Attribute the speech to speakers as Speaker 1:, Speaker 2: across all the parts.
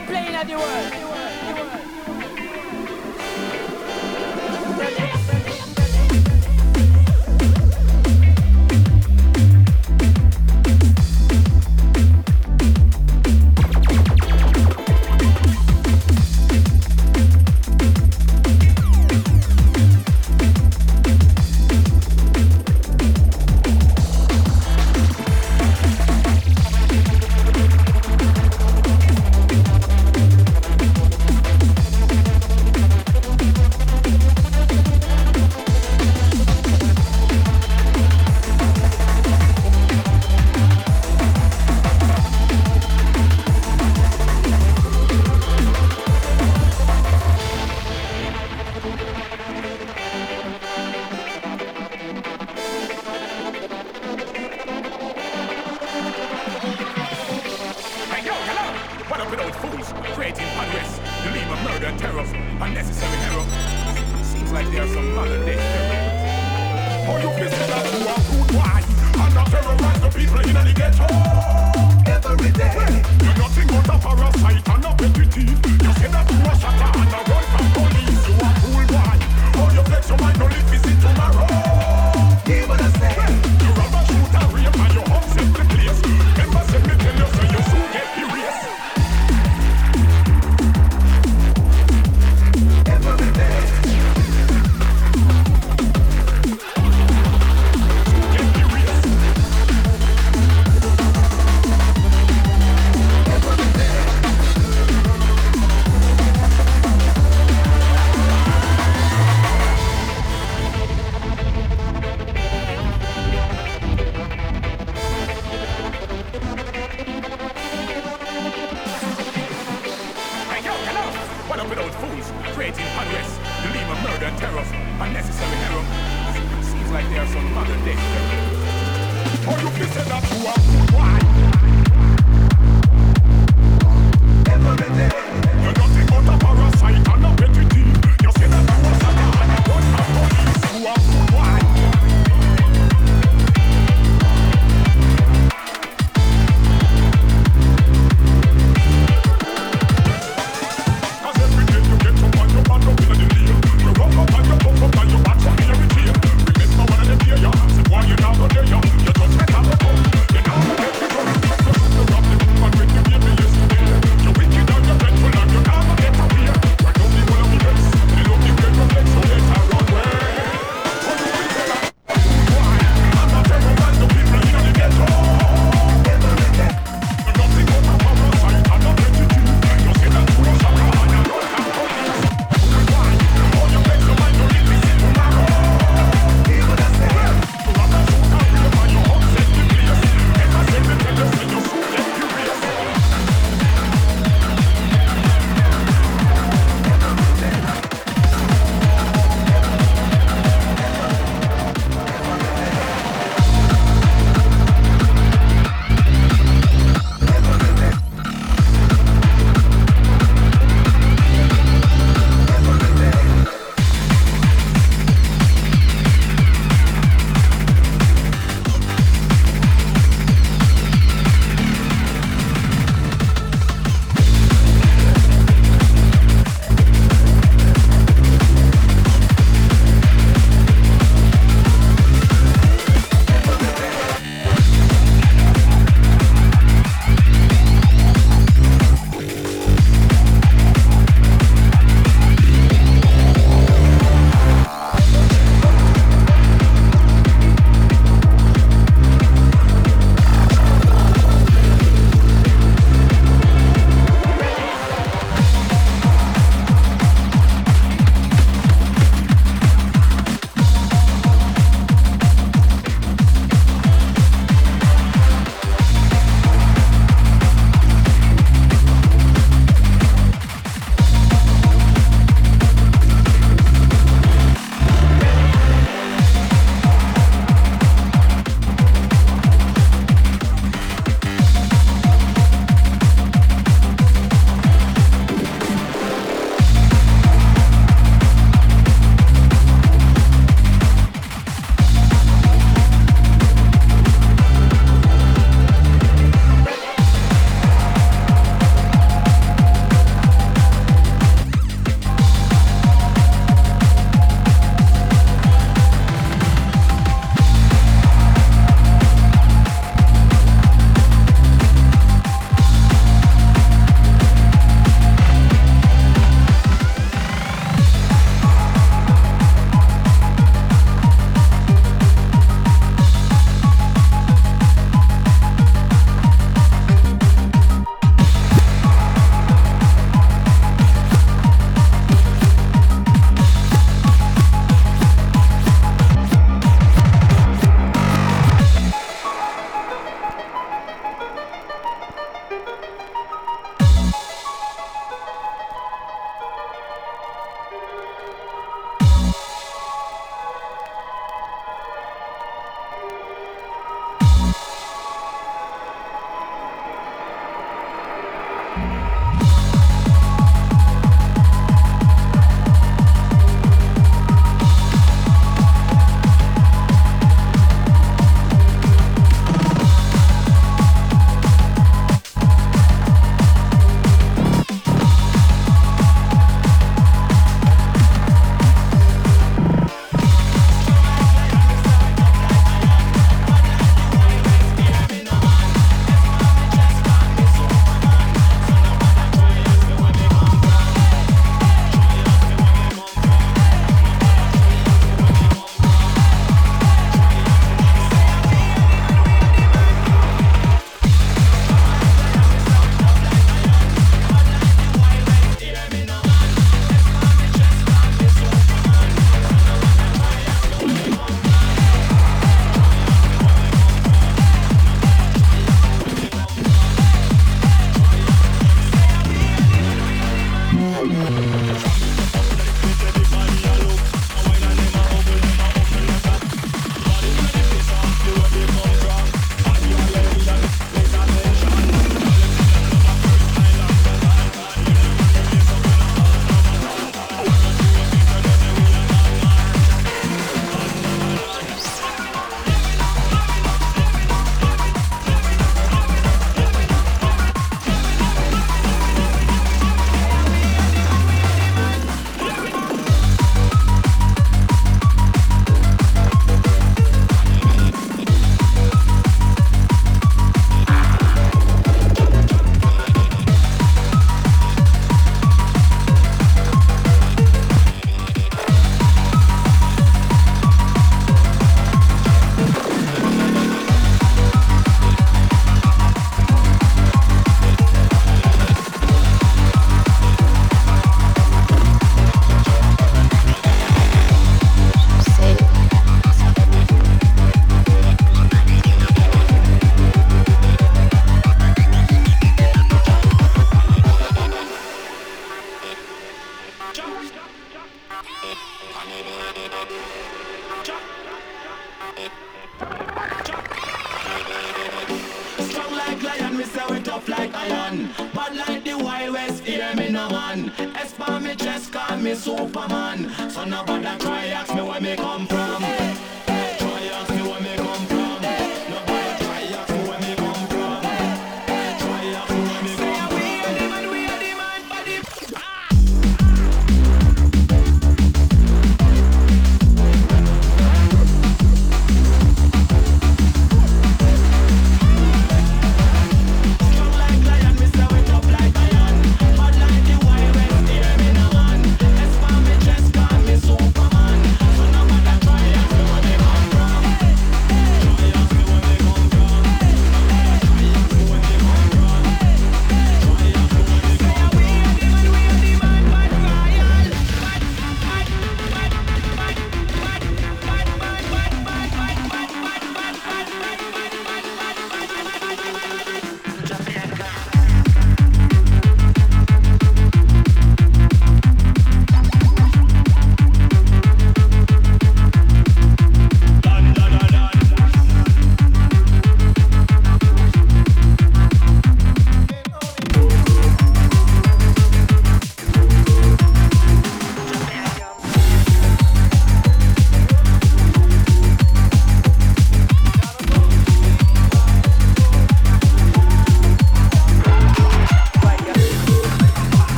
Speaker 1: nation tonight. Nobody can play in the world.
Speaker 2: syrup. Seems like there's some modern day syrup. All you faces that who a food wine and are terrorize the people in the ghetto. Every day, you're nothing but a parasite and a petty thief. You say that you are shatter and a run from police. You are fool boy. All you flex your mind, only visit tomorrow. Even a say, you rubber shooter, rape and you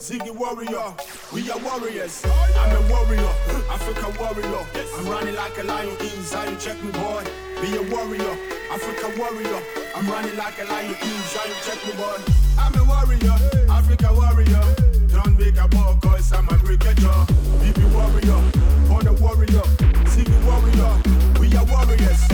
Speaker 2: Ziggy warrior, we are warriors. I'm a warrior, Africa warrior. I'm running like a lion inside. You check me, boy. Be a warrior, Africa warrior. I'm running like a lion inside. You check me, boy. I'm a warrior, Africa warrior. Don't make a ball, cause I'm a jaw. BB warrior, Pony warrior. Ziggy warrior. We are warriors,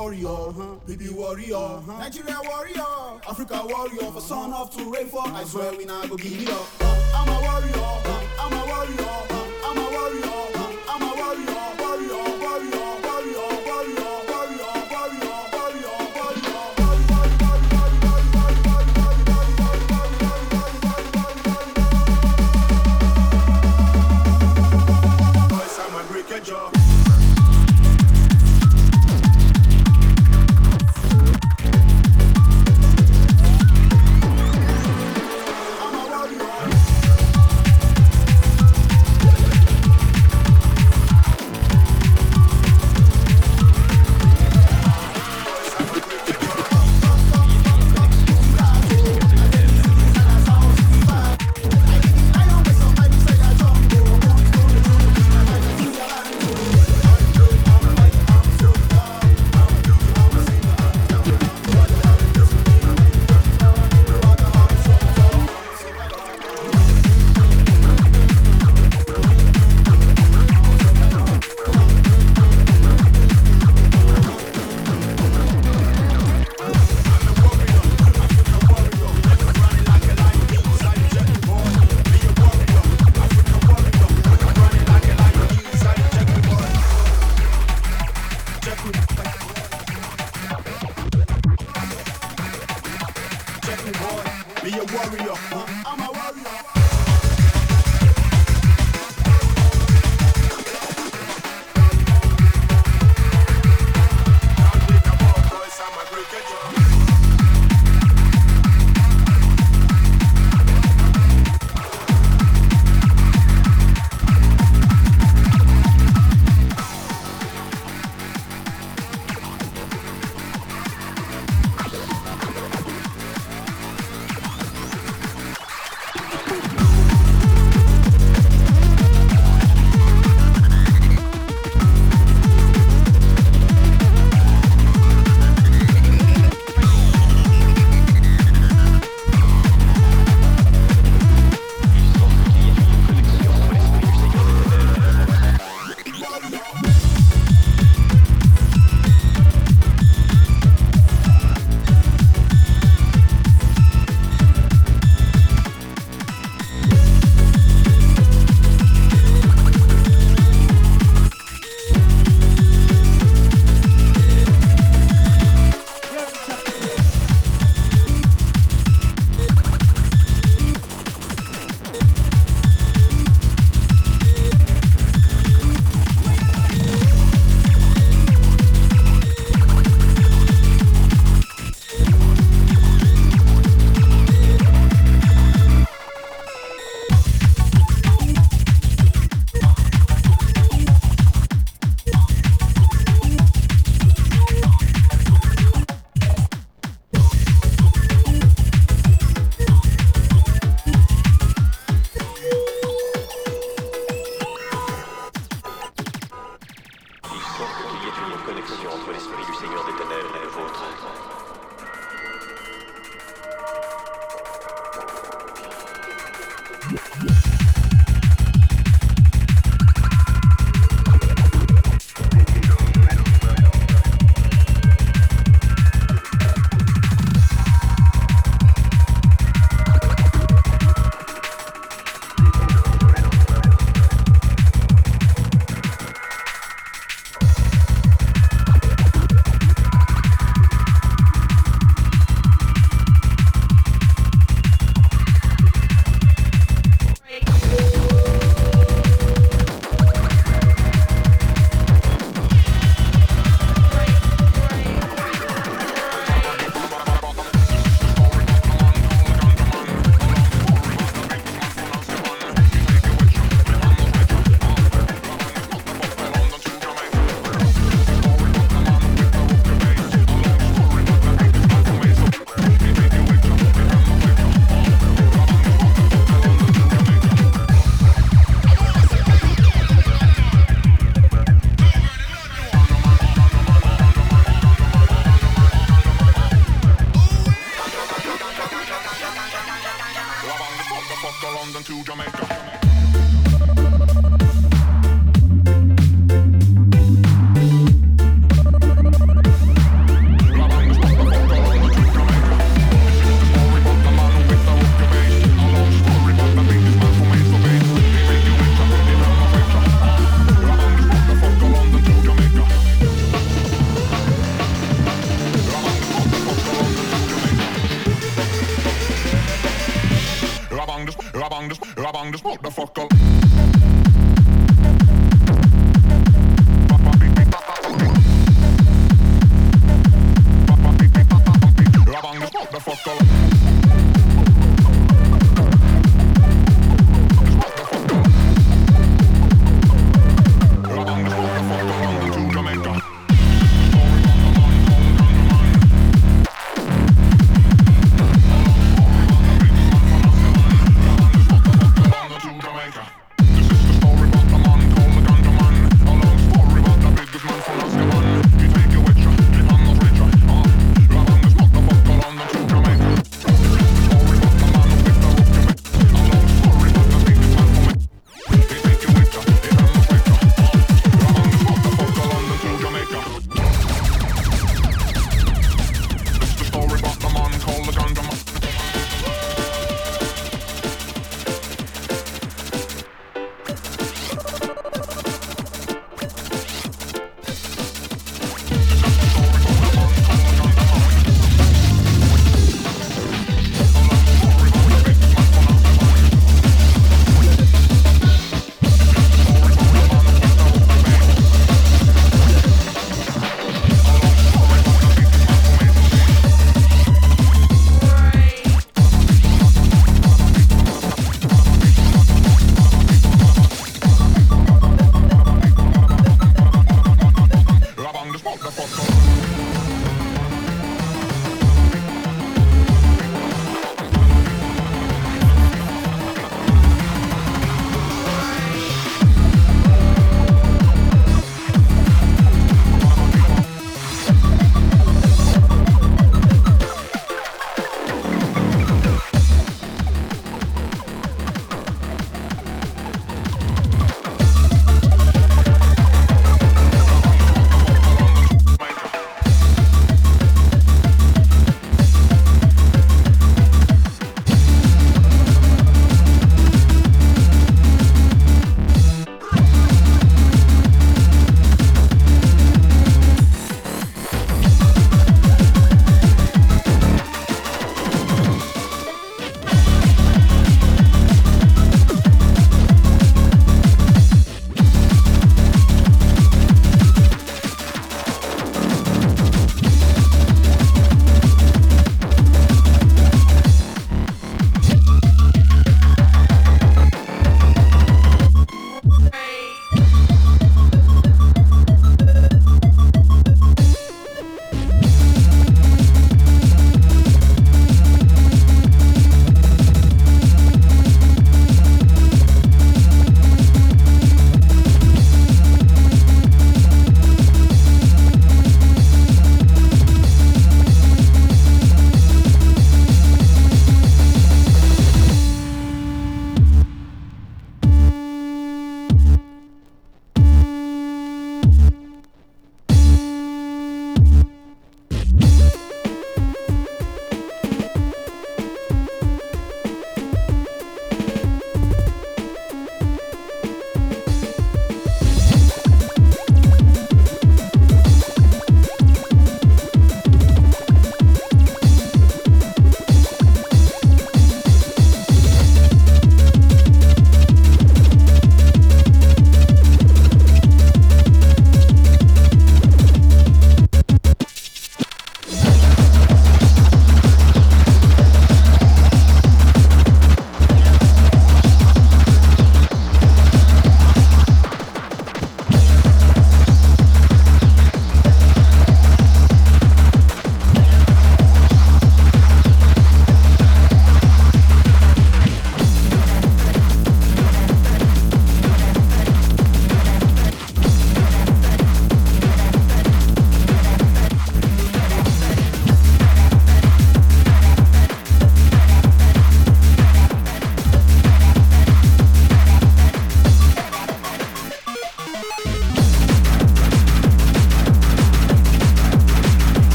Speaker 3: warrior, warrior, baby warrior, Nigeria warrior, Africa warrior, for son of to rain for. I swear we not go give it up. I'm a warrior, I'm a warrior,
Speaker 4: Fuck London to
Speaker 5: Jamaica.